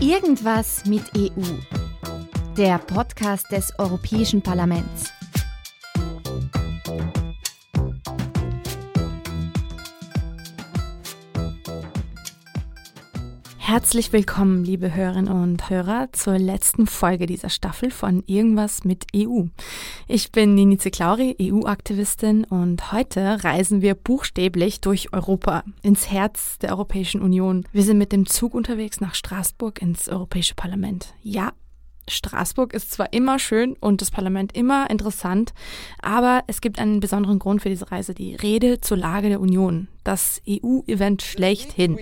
Irgendwas mit EU. Der Podcast des Europäischen Parlaments. Herzlich willkommen, liebe Hörerinnen und Hörer, zur letzten Folge dieser Staffel von Irgendwas mit EU. Ich bin Ninice Klauri, EU-Aktivistin und heute reisen wir buchstäblich durch Europa, ins Herz der Europäischen Union. Wir sind mit dem Zug unterwegs nach Straßburg ins Europäische Parlament. Ja, Straßburg ist zwar immer schön und das Parlament immer interessant, aber es gibt einen besonderen Grund für diese Reise, die Rede zur Lage der Union, das EU-Event schlechthin.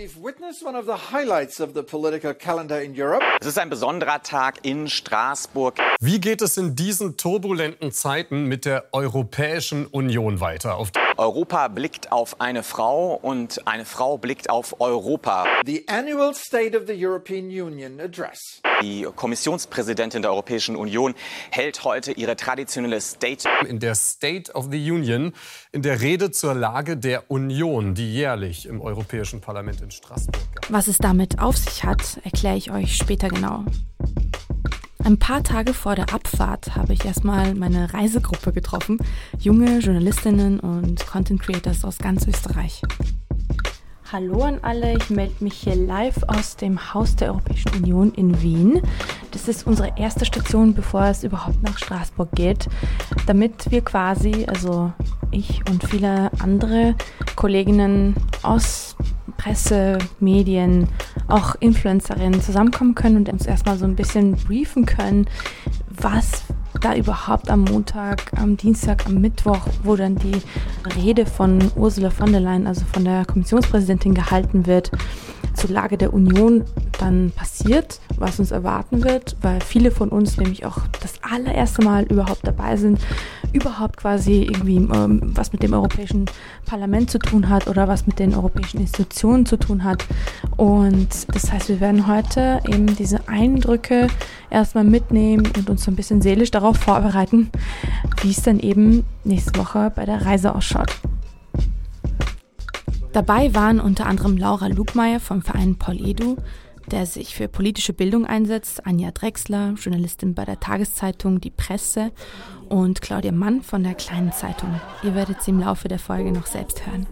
Es ist ein besonderer Tag in Straßburg. Wie geht es in diesen turbulenten Zeiten mit der Europäischen Union weiter? Auf Europa blickt auf eine Frau und eine Frau blickt auf Europa. The annual State of the European Union Address. Die Kommissionspräsidentin der Europäischen Union hält heute ihre traditionelle State. In der State of the Union, in der Rede zur Lage der Union, die jährlich im Europäischen Parlament in Straßburg gab. Was es damit auf sich hat, erkläre ich euch später genau. Ein paar Tage vor der Abfahrt habe ich erstmal meine Reisegruppe getroffen, junge Journalistinnen und Content Creators aus ganz Österreich. Hallo an alle, ich melde mich hier live aus dem Haus der Europäischen Union in Wien. Das ist unsere erste Station, bevor es überhaupt nach Straßburg geht, damit wir quasi, also ich und viele andere Kolleginnen aus Presse, Medien, auch Influencerinnen zusammenkommen können und uns erstmal so ein bisschen briefen können, was da überhaupt am Montag, am Dienstag, am Mittwoch, wo dann die Rede von Ursula von der Leyen, also von der Kommissionspräsidentin, gehalten wird, zur Lage der Union dann passiert, was uns erwarten wird, weil viele von uns nämlich auch das allererste Mal überhaupt dabei sind, überhaupt quasi irgendwie ähm, was mit dem Europäischen Parlament zu tun hat oder was mit den europäischen Institutionen zu tun hat. Und das heißt, wir werden heute eben diese Eindrücke erstmal mitnehmen und uns so ein bisschen seelisch darauf vorbereiten, wie es dann eben nächste Woche bei der Reise ausschaut. Dabei waren unter anderem Laura Lugmeier vom Verein Paul Edu, der sich für politische Bildung einsetzt, Anja Drexler, Journalistin bei der Tageszeitung Die Presse und Claudia Mann von der Kleinen Zeitung. Ihr werdet sie im Laufe der Folge noch selbst hören.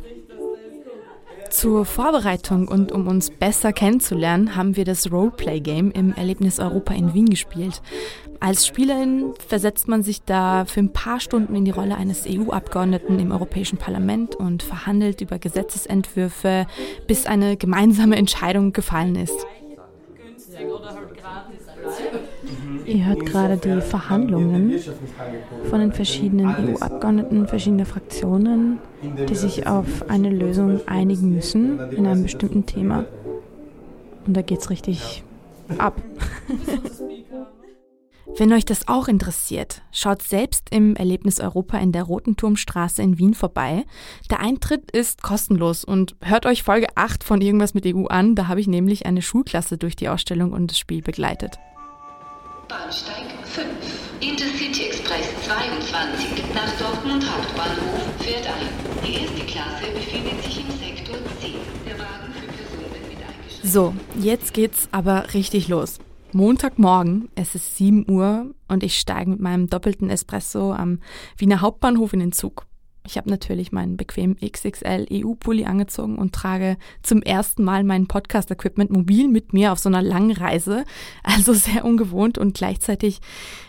Zur Vorbereitung und um uns besser kennenzulernen, haben wir das Roleplay-Game im Erlebnis Europa in Wien gespielt. Als Spielerin versetzt man sich da für ein paar Stunden in die Rolle eines EU-Abgeordneten im Europäischen Parlament und verhandelt über Gesetzesentwürfe, bis eine gemeinsame Entscheidung gefallen ist. Ihr hört gerade die Verhandlungen von den verschiedenen EU-Abgeordneten verschiedener Fraktionen, die sich auf eine Lösung einigen müssen in einem bestimmten Thema. Und da geht es richtig ab. Wenn euch das auch interessiert, schaut selbst im Erlebnis Europa in der Roten Turmstraße in Wien vorbei. Der Eintritt ist kostenlos und hört euch Folge 8 von Irgendwas mit EU an. Da habe ich nämlich eine Schulklasse durch die Ausstellung und das Spiel begleitet. Bahnsteig 5. Intercity Express 22 nach Dortmund Hauptbahnhof fährt ein. Die erste Klasse befindet sich im Sektor C. Der Wagen für Personen mit eingeschränkten... So, jetzt geht's aber richtig los. Montagmorgen, es ist 7 Uhr und ich steige mit meinem doppelten Espresso am Wiener Hauptbahnhof in den Zug. Ich habe natürlich meinen bequemen XXL EU-Pulli angezogen und trage zum ersten Mal mein Podcast-Equipment mobil mit mir auf so einer langen Reise. Also sehr ungewohnt und gleichzeitig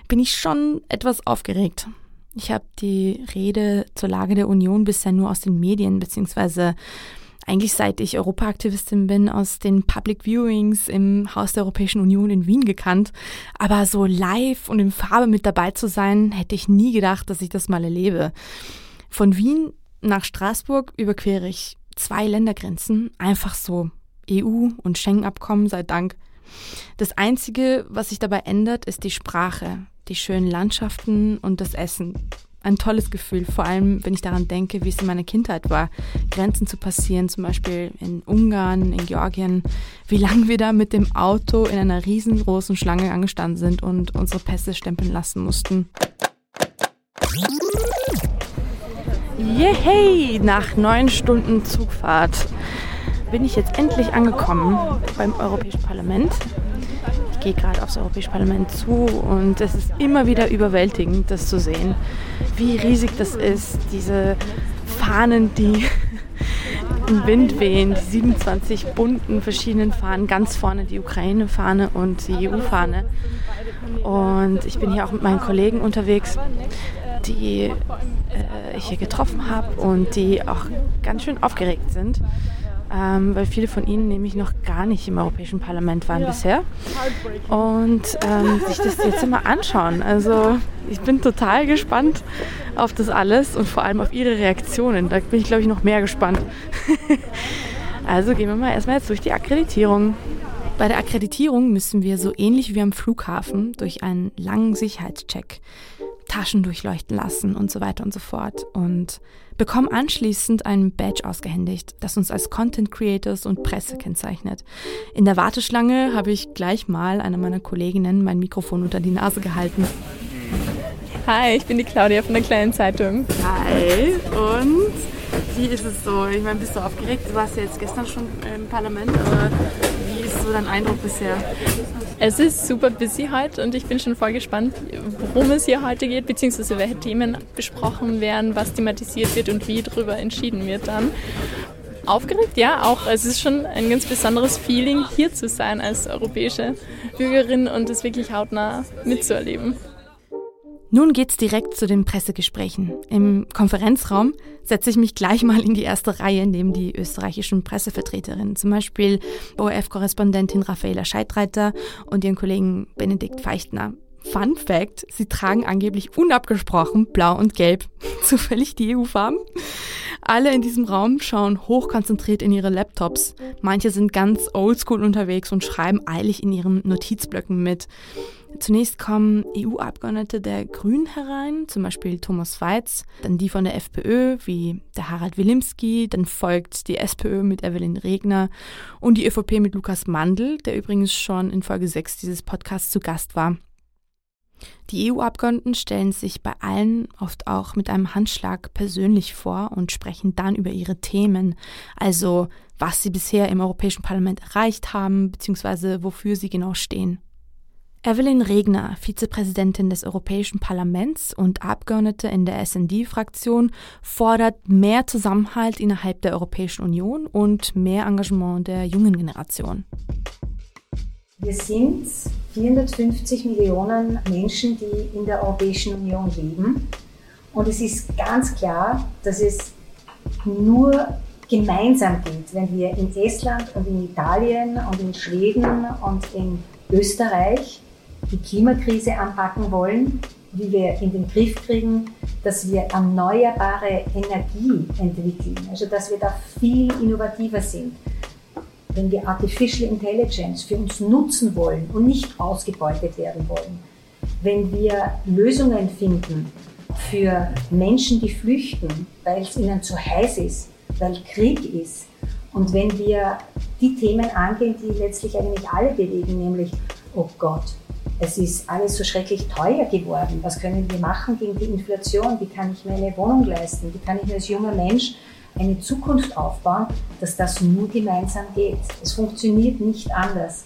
bin ich schon etwas aufgeregt. Ich habe die Rede zur Lage der Union bisher nur aus den Medien beziehungsweise eigentlich seit ich Europaaktivistin bin, aus den Public Viewings im Haus der Europäischen Union in Wien gekannt. Aber so live und in Farbe mit dabei zu sein, hätte ich nie gedacht, dass ich das mal erlebe. Von Wien nach Straßburg überquere ich zwei Ländergrenzen, einfach so. EU und Schengen-Abkommen sei Dank. Das Einzige, was sich dabei ändert, ist die Sprache, die schönen Landschaften und das Essen ein tolles Gefühl, vor allem wenn ich daran denke, wie es in meiner Kindheit war, Grenzen zu passieren, zum Beispiel in Ungarn, in Georgien, wie lange wir da mit dem Auto in einer riesengroßen Schlange angestanden sind und unsere Pässe stempeln lassen mussten. Yay! Nach neun Stunden Zugfahrt bin ich jetzt endlich angekommen beim Europäischen Parlament. gehe gerade aufs Europäische Parlament zu und es ist immer wieder überwältigend, das zu sehen, wie riesig das ist, diese Fahnen, die im Wind wehen, die 27 bunten verschiedenen Fahnen, ganz vorne die Ukraine-Fahne und die EU-Fahne. Und ich bin hier auch mit meinen Kollegen unterwegs, die äh, ich hier getroffen habe und die auch ganz schön aufgeregt sind ähm, weil viele von ihnen nämlich noch gar nicht im Europäischen Parlament waren bisher und ähm, sich das jetzt immer anschauen. Also ich bin total gespannt auf das alles und vor allem auf ihre Reaktionen. Da bin ich, glaube ich, noch mehr gespannt. also gehen wir mal erstmal jetzt durch die Akkreditierung. Bei der Akkreditierung müssen wir so ähnlich wie am Flughafen durch einen langen Sicherheitscheck Taschen durchleuchten lassen und so weiter und so fort. Und bekommen anschließend ein Badge ausgehändigt, das uns als Content Creators und Presse kennzeichnet. In der Warteschlange habe ich gleich mal einer meiner Kolleginnen mein Mikrofon unter die Nase gehalten. Hi, ich bin die Claudia von der kleinen Zeitung. Hi, und wie ist es so? Ich meine, bist du aufgeregt? Du warst ja jetzt gestern schon im Parlament, aber wie ist so dein Eindruck bisher? Es ist super busy heute und ich bin schon voll gespannt, worum es hier heute geht, beziehungsweise welche Themen besprochen werden, was thematisiert wird und wie darüber entschieden wird dann. Aufgeregt, ja, auch. Es ist schon ein ganz besonderes Feeling, hier zu sein als europäische Bürgerin und es wirklich hautnah mitzuerleben. Nun geht's direkt zu den Pressegesprächen. Im Konferenzraum setze ich mich gleich mal in die erste Reihe neben die österreichischen Pressevertreterinnen, zum Beispiel ORF-Korrespondentin Raffaela Scheidreiter und ihren Kollegen Benedikt Feichtner. Fun Fact, sie tragen angeblich unabgesprochen blau und gelb, zufällig die EU-Farben. Alle in diesem Raum schauen hochkonzentriert in ihre Laptops. Manche sind ganz oldschool unterwegs und schreiben eilig in ihren Notizblöcken mit. Zunächst kommen EU-Abgeordnete der Grünen herein, zum Beispiel Thomas Weiz, dann die von der FPÖ wie der Harald Wilimski, dann folgt die SPÖ mit Evelyn Regner und die ÖVP mit Lukas Mandl, der übrigens schon in Folge 6 dieses Podcasts zu Gast war. Die EU-Abgeordneten stellen sich bei allen oft auch mit einem Handschlag persönlich vor und sprechen dann über ihre Themen, also was sie bisher im Europäischen Parlament erreicht haben, beziehungsweise wofür sie genau stehen. Evelyn Regner, Vizepräsidentin des Europäischen Parlaments und Abgeordnete in der SND-Fraktion, fordert mehr Zusammenhalt innerhalb der Europäischen Union und mehr Engagement der jungen Generation. Wir sind 450 Millionen Menschen, die in der Europäischen Union leben. Und es ist ganz klar, dass es nur gemeinsam geht, wenn wir in Estland und in Italien und in Schweden und in Österreich die Klimakrise anpacken wollen, wie wir in den Griff kriegen, dass wir erneuerbare Energie entwickeln, also dass wir da viel innovativer sind. Wenn wir Artificial Intelligence für uns nutzen wollen und nicht ausgebeutet werden wollen, wenn wir Lösungen finden für Menschen, die flüchten, weil es ihnen zu heiß ist, weil Krieg ist, und wenn wir die Themen angehen, die letztlich eigentlich alle bewegen, nämlich, oh Gott, es ist alles so schrecklich teuer geworden. Was können wir machen gegen die Inflation? Wie kann ich mir eine Wohnung leisten? Wie kann ich mir als junger Mensch eine Zukunft aufbauen, dass das nur gemeinsam geht? Es funktioniert nicht anders.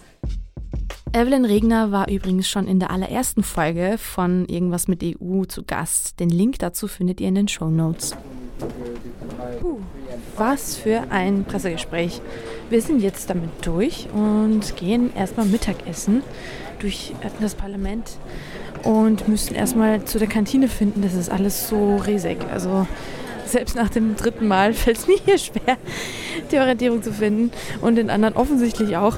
Evelyn Regner war übrigens schon in der allerersten Folge von Irgendwas mit EU zu Gast. Den Link dazu findet ihr in den Show Notes. Was für ein Pressegespräch. Wir sind jetzt damit durch und gehen erstmal Mittagessen durch das Parlament und müssen erstmal zu der Kantine finden. Das ist alles so riesig. Also selbst nach dem dritten Mal fällt es mir hier schwer, die Orientierung zu finden und den anderen offensichtlich auch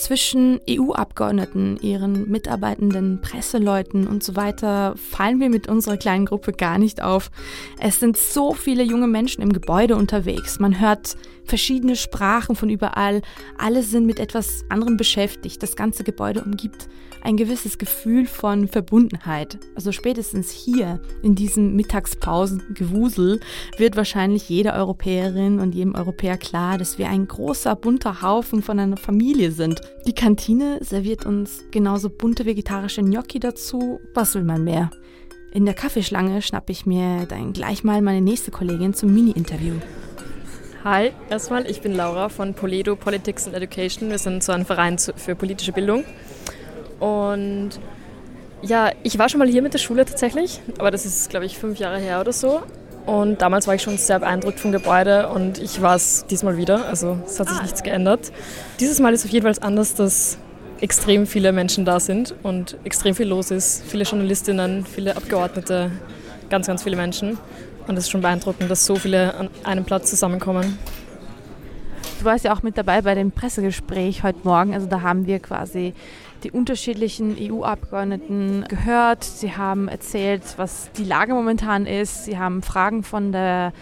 zwischen EU-Abgeordneten, ihren Mitarbeitenden, Presseleuten und so weiter fallen wir mit unserer kleinen Gruppe gar nicht auf. Es sind so viele junge Menschen im Gebäude unterwegs. Man hört verschiedene Sprachen von überall. Alle sind mit etwas anderem beschäftigt. Das ganze Gebäude umgibt ein gewisses Gefühl von Verbundenheit. Also spätestens hier in diesem Mittagspausengewusel wird wahrscheinlich jeder Europäerin und jedem Europäer klar, dass wir ein großer bunter Haufen von einer Familie sind. Die Kantine serviert uns genauso bunte vegetarische Gnocchi dazu. Was will man mehr? In der Kaffeeschlange schnappe ich mir dann gleich mal meine nächste Kollegin zum Mini-Interview. Hi, erstmal, ich bin Laura von Poledo Politics and Education. Wir sind so ein Verein für politische Bildung. Und ja, ich war schon mal hier mit der Schule tatsächlich, aber das ist, glaube ich, fünf Jahre her oder so. Und damals war ich schon sehr beeindruckt vom Gebäude und ich war es diesmal wieder. Also es hat sich ah. nichts geändert. Dieses Mal ist auf jeden Fall anders, dass extrem viele Menschen da sind und extrem viel los ist. Viele Journalistinnen, viele Abgeordnete, ganz, ganz viele Menschen. Und es ist schon beeindruckend, dass so viele an einem Platz zusammenkommen. Du warst ja auch mit dabei bei dem Pressegespräch heute Morgen. Also da haben wir quasi die unterschiedlichen EU-Abgeordneten gehört. Sie haben erzählt, was die Lage momentan ist. Sie haben Fragen von der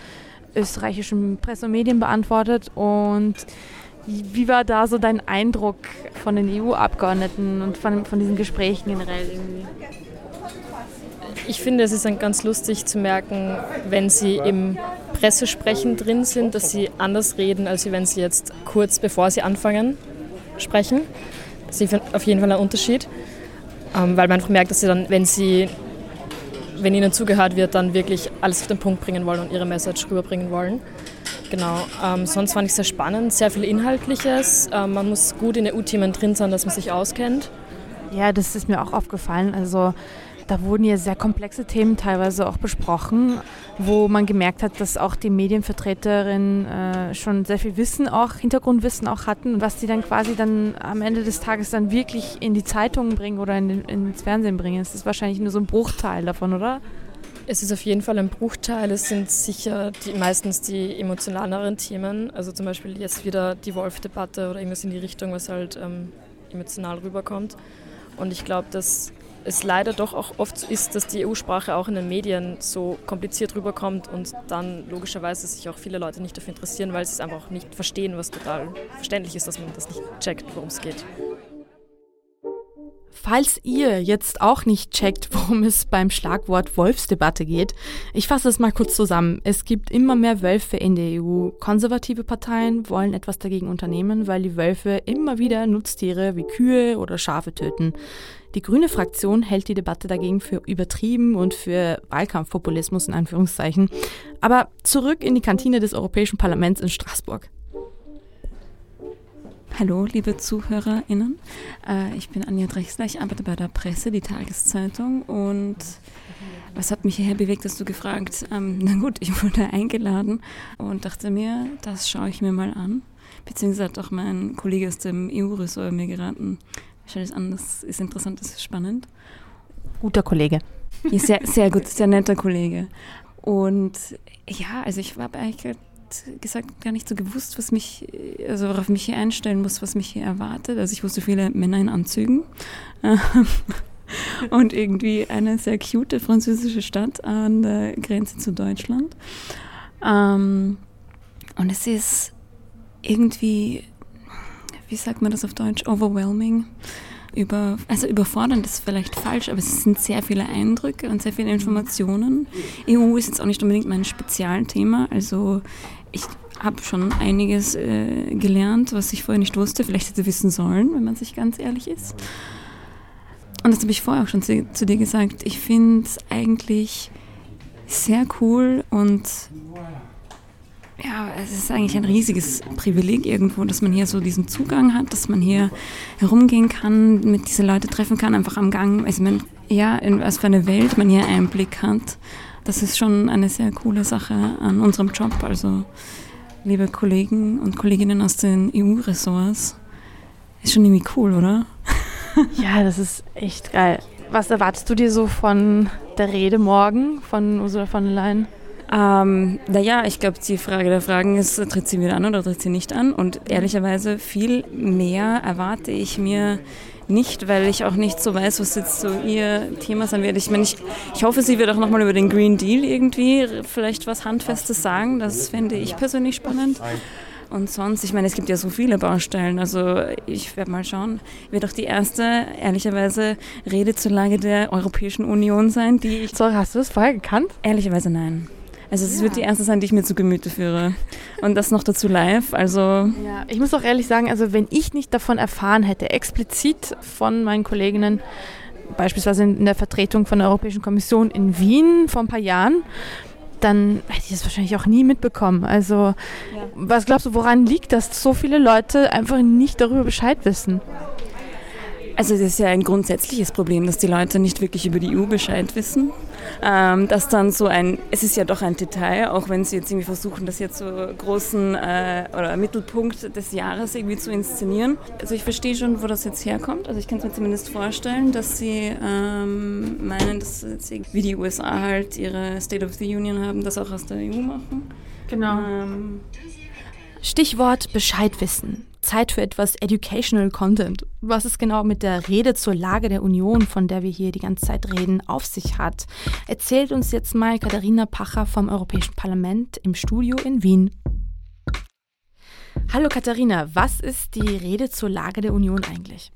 österreichischen Presse und Medien beantwortet. Und wie war da so dein Eindruck von den EU-Abgeordneten und von, von diesen Gesprächen generell irgendwie? Ich finde, es ist dann ganz lustig zu merken, wenn sie im Pressesprechen drin sind, dass sie anders reden, als wenn sie jetzt kurz bevor sie anfangen sprechen. Das ist auf jeden Fall ein Unterschied, ähm, weil man einfach merkt, dass sie dann, wenn sie wenn ihnen zugehört wird, dann wirklich alles auf den Punkt bringen wollen und ihre Message rüberbringen wollen. Genau. Ähm, sonst fand ich es sehr spannend, sehr viel Inhaltliches. Ähm, man muss gut in EU-Themen drin sein, dass man sich auskennt. Ja, das ist mir auch aufgefallen. Also da wurden ja sehr komplexe Themen teilweise auch besprochen, wo man gemerkt hat, dass auch die Medienvertreterinnen äh, schon sehr viel Wissen, auch Hintergrundwissen auch hatten was die dann quasi dann am Ende des Tages dann wirklich in die Zeitungen bringen oder in ins Fernsehen bringen. Das ist wahrscheinlich nur so ein Bruchteil davon, oder? Es ist auf jeden Fall ein Bruchteil. Es sind sicher die, meistens die emotionaleren Themen. Also zum Beispiel jetzt wieder die Wolf-Debatte oder irgendwas in die Richtung, was halt ähm, emotional rüberkommt. Und ich glaube, dass es leider doch auch oft ist, dass die EU-Sprache auch in den Medien so kompliziert rüberkommt und dann logischerweise sich auch viele Leute nicht dafür interessieren, weil sie es einfach nicht verstehen, was total verständlich ist, dass man das nicht checkt, worum es geht. Falls ihr jetzt auch nicht checkt, worum es beim Schlagwort Wolfsdebatte geht, ich fasse es mal kurz zusammen. Es gibt immer mehr Wölfe in der EU. Konservative Parteien wollen etwas dagegen unternehmen, weil die Wölfe immer wieder Nutztiere wie Kühe oder Schafe töten. Die grüne Fraktion hält die Debatte dagegen für übertrieben und für Wahlkampfpopulismus in Anführungszeichen. Aber zurück in die Kantine des Europäischen Parlaments in Straßburg. Hallo, liebe ZuhörerInnen. Äh, ich bin Anja Drechsler, ich arbeite bei der Presse, die Tageszeitung. Und was hat mich hierher bewegt, hast du gefragt? Ähm, na gut, ich wurde eingeladen und dachte mir, das schaue ich mir mal an. Beziehungsweise hat auch mein Kollege aus dem EU-Ressort mir geraten, schau das an, das ist interessant, das ist spannend. Guter Kollege. Ja, sehr, sehr gut, sehr netter Kollege. Und ja, also ich habe eigentlich gesagt gar nicht so gewusst, was mich, also worauf mich hier einstellen muss, was mich hier erwartet. Also ich wusste viele Männer in Anzügen und irgendwie eine sehr cute französische Stadt an der Grenze zu Deutschland. Ähm, und es ist irgendwie, wie sagt man das auf Deutsch, overwhelming. Über, also überfordernd ist vielleicht falsch, aber es sind sehr viele Eindrücke und sehr viele Informationen. EU ist jetzt auch nicht unbedingt mein Spezialthema, also ich habe schon einiges äh, gelernt, was ich vorher nicht wusste, vielleicht hätte wissen sollen, wenn man sich ganz ehrlich ist. Und das habe ich vorher auch schon zu, zu dir gesagt. Ich finde es eigentlich sehr cool und ja, es ist eigentlich ein riesiges Privileg irgendwo, dass man hier so diesen Zugang hat, dass man hier herumgehen kann, mit diese Leute treffen kann, einfach am Gang. Also man, ja, in was für eine Welt man hier Einblick hat das ist schon eine sehr coole Sache an unserem Job. Also, liebe Kollegen und Kolleginnen aus den EU-Ressorts, ist schon irgendwie cool, oder? Ja, das ist echt geil. Was erwartest du dir so von der Rede morgen von Ursula von der Leyen? Ähm, naja, ich glaube, die Frage der Fragen ist, tritt sie wieder an oder tritt sie nicht an? Und ehrlicherweise viel mehr erwarte ich mir nicht, weil ich auch nicht so weiß, was jetzt so ihr Thema sein wird. Ich meine, ich, ich hoffe, sie wird auch nochmal über den Green Deal irgendwie vielleicht was Handfestes sagen. Das fände ich persönlich spannend. Und sonst, ich meine, es gibt ja so viele Baustellen. Also ich werde mal schauen. Wird auch die erste, ehrlicherweise, Rede zur Lage der Europäischen Union sein, die ich. Sorry, hast du das vorher gekannt? Ehrlicherweise nein. Also es ja. wird die erste sein, die ich mir zu Gemüte führe. Und das noch dazu live. Also ja, ich muss auch ehrlich sagen, also wenn ich nicht davon erfahren hätte, explizit von meinen Kolleginnen, beispielsweise in der Vertretung von der Europäischen Kommission in Wien vor ein paar Jahren, dann hätte ich das wahrscheinlich auch nie mitbekommen. Also, ja. was glaubst du, woran liegt das, dass so viele Leute einfach nicht darüber Bescheid wissen? Also das ist ja ein grundsätzliches Problem, dass die Leute nicht wirklich über die EU Bescheid wissen. Ähm, dass dann so ein, es ist ja doch ein Detail, auch wenn sie jetzt irgendwie versuchen, das jetzt so großen äh, oder Mittelpunkt des Jahres irgendwie zu inszenieren. Also ich verstehe schon, wo das jetzt herkommt. Also ich kann es mir zumindest vorstellen, dass sie ähm, meinen, dass jetzt wie die USA halt ihre State of the Union haben, das auch aus der EU machen. Genau. Ähm, Stichwort Bescheid wissen. Zeit für etwas Educational Content. Was es genau mit der Rede zur Lage der Union, von der wir hier die ganze Zeit reden, auf sich hat, erzählt uns jetzt mal Katharina Pacher vom Europäischen Parlament im Studio in Wien. Hallo Katharina, was ist die Rede zur Lage der Union eigentlich?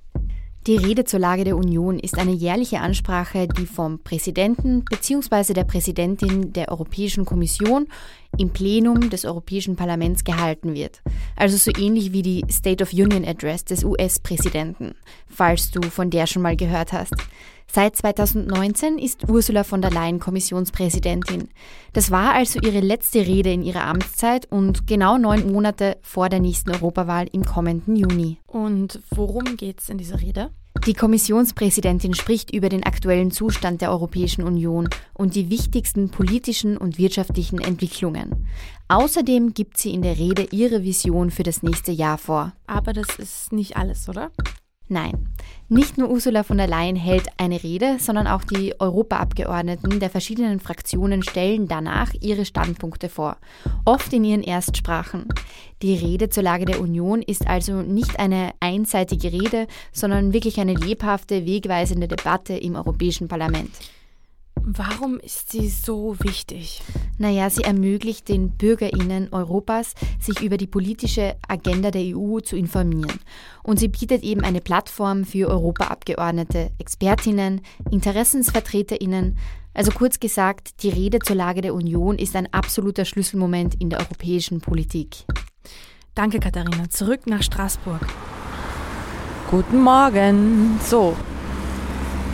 Die Rede zur Lage der Union ist eine jährliche Ansprache, die vom Präsidenten bzw. der Präsidentin der Europäischen Kommission im Plenum des Europäischen Parlaments gehalten wird. Also so ähnlich wie die State of Union Address des US-Präsidenten, falls du von der schon mal gehört hast. Seit 2019 ist Ursula von der Leyen Kommissionspräsidentin. Das war also ihre letzte Rede in ihrer Amtszeit und genau neun Monate vor der nächsten Europawahl im kommenden Juni. Und worum geht es in dieser Rede? Die Kommissionspräsidentin spricht über den aktuellen Zustand der Europäischen Union und die wichtigsten politischen und wirtschaftlichen Entwicklungen. Außerdem gibt sie in der Rede ihre Vision für das nächste Jahr vor. Aber das ist nicht alles, oder? Nein, nicht nur Ursula von der Leyen hält eine Rede, sondern auch die Europaabgeordneten der verschiedenen Fraktionen stellen danach ihre Standpunkte vor, oft in ihren Erstsprachen. Die Rede zur Lage der Union ist also nicht eine einseitige Rede, sondern wirklich eine lebhafte, wegweisende Debatte im Europäischen Parlament. Warum ist sie so wichtig? Naja, sie ermöglicht den BürgerInnen Europas, sich über die politische Agenda der EU zu informieren. Und sie bietet eben eine Plattform für Europaabgeordnete, Expertinnen, InteressensvertreterInnen. Also kurz gesagt, die Rede zur Lage der Union ist ein absoluter Schlüsselmoment in der europäischen Politik. Danke, Katharina. Zurück nach Straßburg. Guten Morgen. So,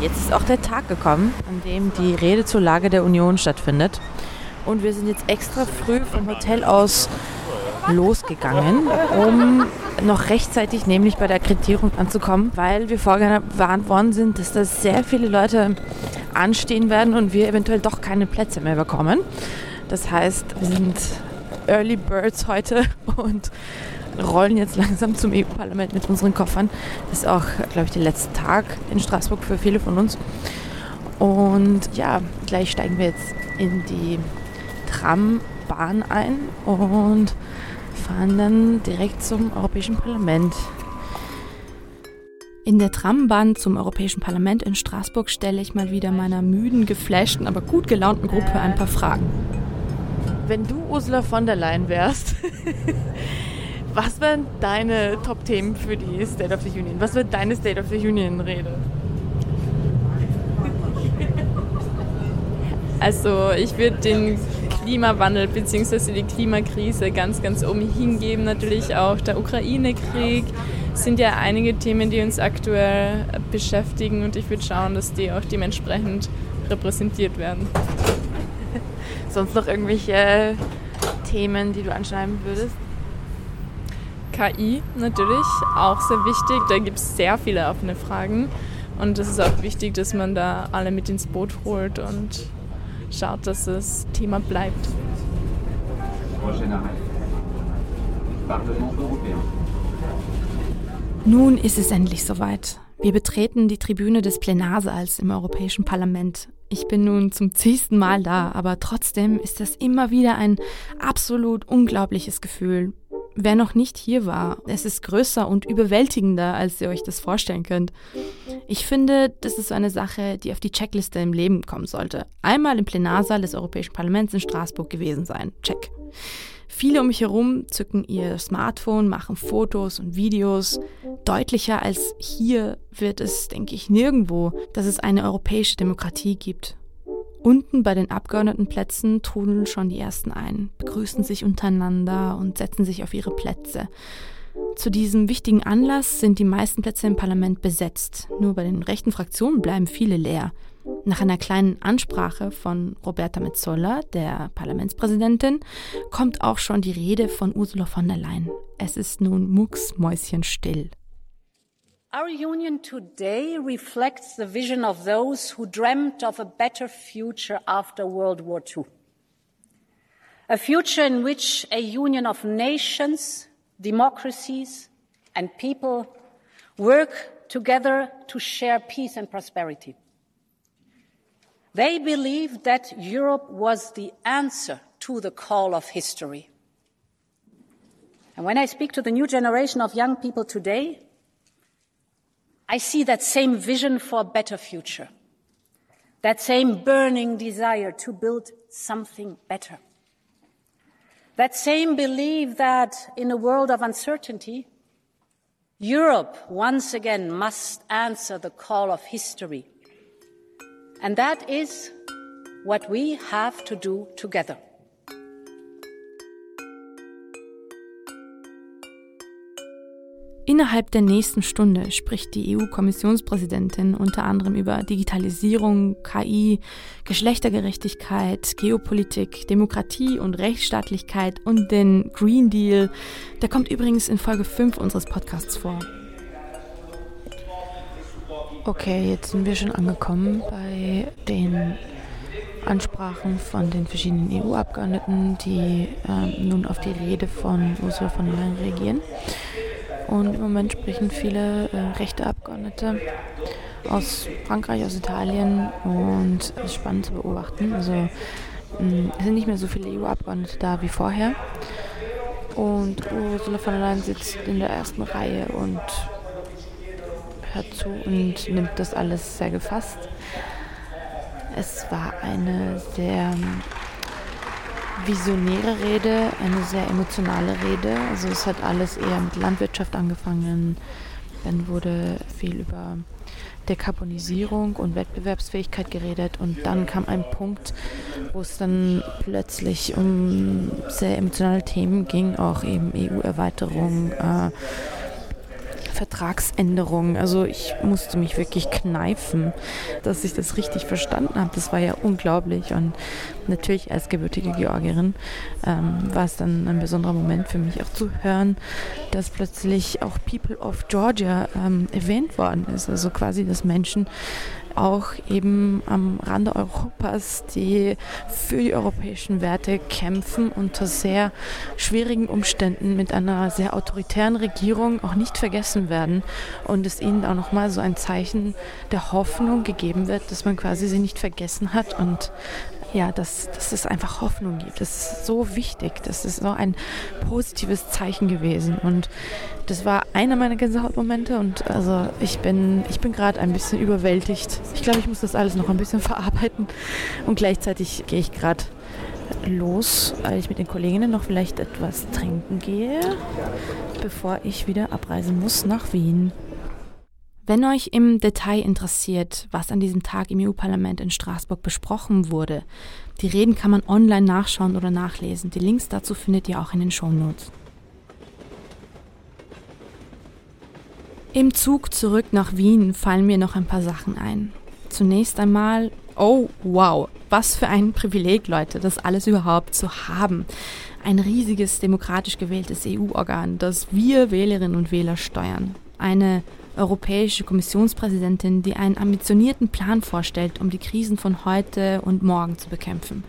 Jetzt ist auch der Tag gekommen, an dem die Rede zur Lage der Union stattfindet. Und wir sind jetzt extra früh vom Hotel aus losgegangen, um noch rechtzeitig nämlich bei der Akkreditierung anzukommen, weil wir vorgewarnt worden sind, dass da sehr viele Leute anstehen werden und wir eventuell doch keine Plätze mehr bekommen. Das heißt, wir sind Early Birds heute und rollen jetzt langsam zum EU-Parlament mit unseren Koffern. Das ist auch, glaube ich, der letzte Tag in Straßburg für viele von uns. Und ja, gleich steigen wir jetzt in die Trambahn ein und fahren dann direkt zum Europäischen Parlament. In der Trambahn zum Europäischen Parlament in Straßburg stelle ich mal wieder meiner müden, geflashten, aber gut gelaunten Gruppe ein paar Fragen. Wenn du Ursula von der Leyen wärst, Was wären deine Top-Themen für die State of the Union? Was wird deine State of the Union-Rede? Also ich würde den Klimawandel bzw. die Klimakrise ganz, ganz oben hingeben. Natürlich auch der Ukraine-Krieg sind ja einige Themen, die uns aktuell beschäftigen und ich würde schauen, dass die auch dementsprechend repräsentiert werden. Sonst noch irgendwelche Themen, die du anschreiben würdest? KI natürlich, auch sehr wichtig. Da gibt es sehr viele offene Fragen. Und es ist auch wichtig, dass man da alle mit ins Boot holt und schaut, dass das Thema bleibt. Nun ist es endlich soweit. Wir betreten die Tribüne des Plenarsaals im Europäischen Parlament. Ich bin nun zum zigsten Mal da, aber trotzdem ist das immer wieder ein absolut unglaubliches Gefühl, wer noch nicht hier war, es ist größer und überwältigender, als ihr euch das vorstellen könnt. Ich finde, das ist so eine Sache, die auf die Checkliste im Leben kommen sollte. Einmal im Plenarsaal des Europäischen Parlaments in Straßburg gewesen sein. Check. Viele um mich herum zücken ihr Smartphone, machen Fotos und Videos. Deutlicher als hier wird es, denke ich, nirgendwo, dass es eine europäische Demokratie gibt. Unten bei den Abgeordnetenplätzen trudeln schon die ersten ein, begrüßen sich untereinander und setzen sich auf ihre Plätze. Zu diesem wichtigen Anlass sind die meisten Plätze im Parlament besetzt. Nur bei den rechten Fraktionen bleiben viele leer. Nach einer kleinen Ansprache von Roberta Metzola, der Parlamentspräsidentin, kommt auch schon die Rede von Ursula von der Leyen. Es ist nun mucksmäuschenstill. Our union today reflects the vision of those who dreamt of a better future after World War II. A future in which a union of nations, democracies, and people work together to share peace and prosperity. They believed that Europe was the answer to the call of history. And when I speak to the new generation of young people today, I see that same vision for a better future, that same burning desire to build something better, that same belief that in a world of uncertainty, Europe once again must answer the call of history. And that is what we have to do together. Innerhalb der nächsten Stunde spricht die EU-Kommissionspräsidentin unter anderem über Digitalisierung, KI, Geschlechtergerechtigkeit, Geopolitik, Demokratie und Rechtsstaatlichkeit und den Green Deal. Der kommt übrigens in Folge 5 unseres Podcasts vor. Okay, jetzt sind wir schon angekommen bei den Ansprachen von den verschiedenen EU-Abgeordneten, die äh, nun auf die Rede von Ursula von der Leyen reagieren. Und im Moment sprechen viele äh, rechte Abgeordnete aus Frankreich, aus Italien und es ist spannend zu beobachten. Also mh, es sind nicht mehr so viele EU-Abgeordnete da wie vorher. Und Ursula von der Leyen sitzt in der ersten Reihe und hört zu und nimmt das alles sehr gefasst. Es war eine sehr visionäre Rede, eine sehr emotionale Rede. Also es hat alles eher mit Landwirtschaft angefangen. Dann wurde viel über Dekarbonisierung und Wettbewerbsfähigkeit geredet und dann kam ein Punkt, wo es dann plötzlich um sehr emotionale Themen ging, auch eben EU-Erweiterung, äh, Vertragsänderungen. Also ich musste mich wirklich kneifen, dass ich das richtig verstanden habe. Das war ja unglaublich. Und natürlich als gebürtige Georgierin ähm, war es dann ein besonderer Moment für mich auch zu hören, dass plötzlich auch People of Georgia ähm, erwähnt worden ist. Also quasi, dass Menschen auch eben am Rande Europas, die für die europäischen Werte kämpfen, unter sehr schwierigen Umständen mit einer sehr autoritären Regierung auch nicht vergessen werden. Und es ihnen auch nochmal so ein Zeichen der Hoffnung gegeben wird, dass man quasi sie nicht vergessen hat und ja, dass, dass es einfach Hoffnung gibt. Das ist so wichtig. Das ist so ein positives Zeichen gewesen. Und das war einer meiner Gänsehautmomente. Und also ich bin, ich bin gerade ein bisschen überwältigt. Ich glaube, ich muss das alles noch ein bisschen verarbeiten. Und gleichzeitig gehe ich gerade los, weil ich mit den Kolleginnen noch vielleicht etwas trinken gehe, bevor ich wieder abreisen muss nach Wien. Wenn euch im Detail interessiert, was an diesem Tag im EU-Parlament in Straßburg besprochen wurde, die Reden kann man online nachschauen oder nachlesen. Die Links dazu findet ihr auch in den Shownotes. Im Zug zurück nach Wien fallen mir noch ein paar Sachen ein. Zunächst einmal, oh wow, was für ein Privileg, Leute, das alles überhaupt zu haben. Ein riesiges demokratisch gewähltes EU-Organ, das wir Wählerinnen und Wähler steuern. Eine Europäische Kommissionspräsidentin, die einen ambitionierten Plan vorstellt, um die Krisen von heute und morgen zu bekämpfen.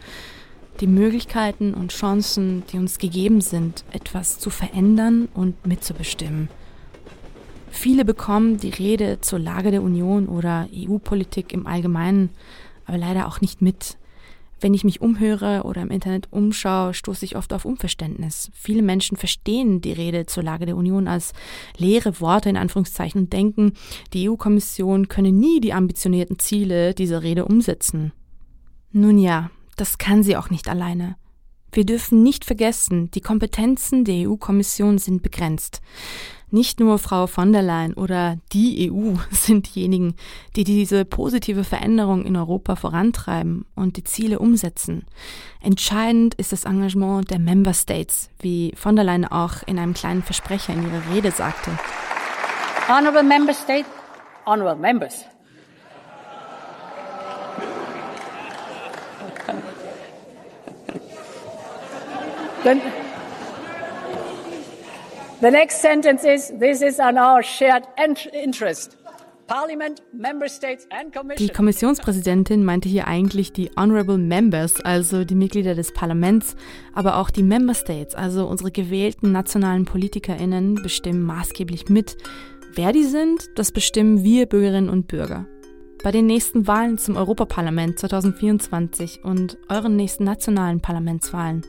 Die Möglichkeiten und Chancen, die uns gegeben sind, etwas zu verändern und mitzubestimmen. Viele bekommen die Rede zur Lage der Union oder EU-Politik im Allgemeinen, aber leider auch nicht mit. Wenn ich mich umhöre oder im Internet umschaue, stoße ich oft auf Unverständnis. Viele Menschen verstehen die Rede zur Lage der Union als leere Worte in Anführungszeichen und denken, die EU-Kommission könne nie die ambitionierten Ziele dieser Rede umsetzen. Nun ja, das kann sie auch nicht alleine. Wir dürfen nicht vergessen, die Kompetenzen der EU-Kommission sind begrenzt. Nicht nur Frau von der Leyen oder die EU sind diejenigen, die diese positive Veränderung in Europa vorantreiben und die Ziele umsetzen. Entscheidend ist das Engagement der Member States, wie von der Leyen auch in einem kleinen Versprecher in ihrer Rede sagte. Honorable Member State, Honorable Members. Then the next sentence is this is on our shared interest. Parliament, Member States and Commission. Die Kommissionspräsidentin meinte hier eigentlich die Honorable Members, also die Mitglieder des Parlaments, aber auch die Member States, also unsere gewählten nationalen PolitikerInnen, bestimmen maßgeblich mit. Wer die sind, das bestimmen wir Bürgerinnen und Bürger. Bei den nächsten Wahlen zum Europaparlament 2024 und euren nächsten nationalen Parlamentswahlen.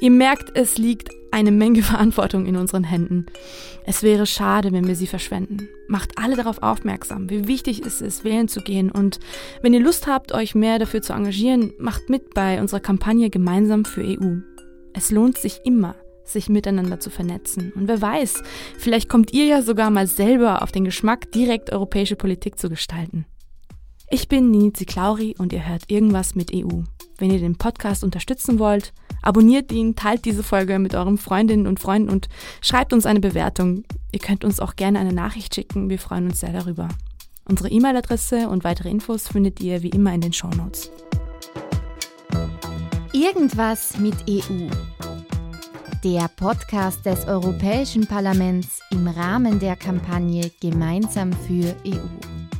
Ihr merkt, es liegt eine Menge Verantwortung in unseren Händen. Es wäre schade, wenn wir sie verschwenden. Macht alle darauf aufmerksam, wie wichtig es ist, wählen zu gehen. Und wenn ihr Lust habt, euch mehr dafür zu engagieren, macht mit bei unserer Kampagne Gemeinsam für EU. Es lohnt sich immer, sich miteinander zu vernetzen. Und wer weiß, vielleicht kommt ihr ja sogar mal selber auf den Geschmack, direkt europäische Politik zu gestalten. Ich bin Nini Ziklauri und ihr hört irgendwas mit EU. Wenn ihr den Podcast unterstützen wollt, abonniert ihn, teilt diese Folge mit euren Freundinnen und Freunden und schreibt uns eine Bewertung. Ihr könnt uns auch gerne eine Nachricht schicken, wir freuen uns sehr darüber. Unsere E-Mail-Adresse und weitere Infos findet ihr wie immer in den Shownotes. Irgendwas mit EU. Der Podcast des Europäischen Parlaments im Rahmen der Kampagne Gemeinsam für EU.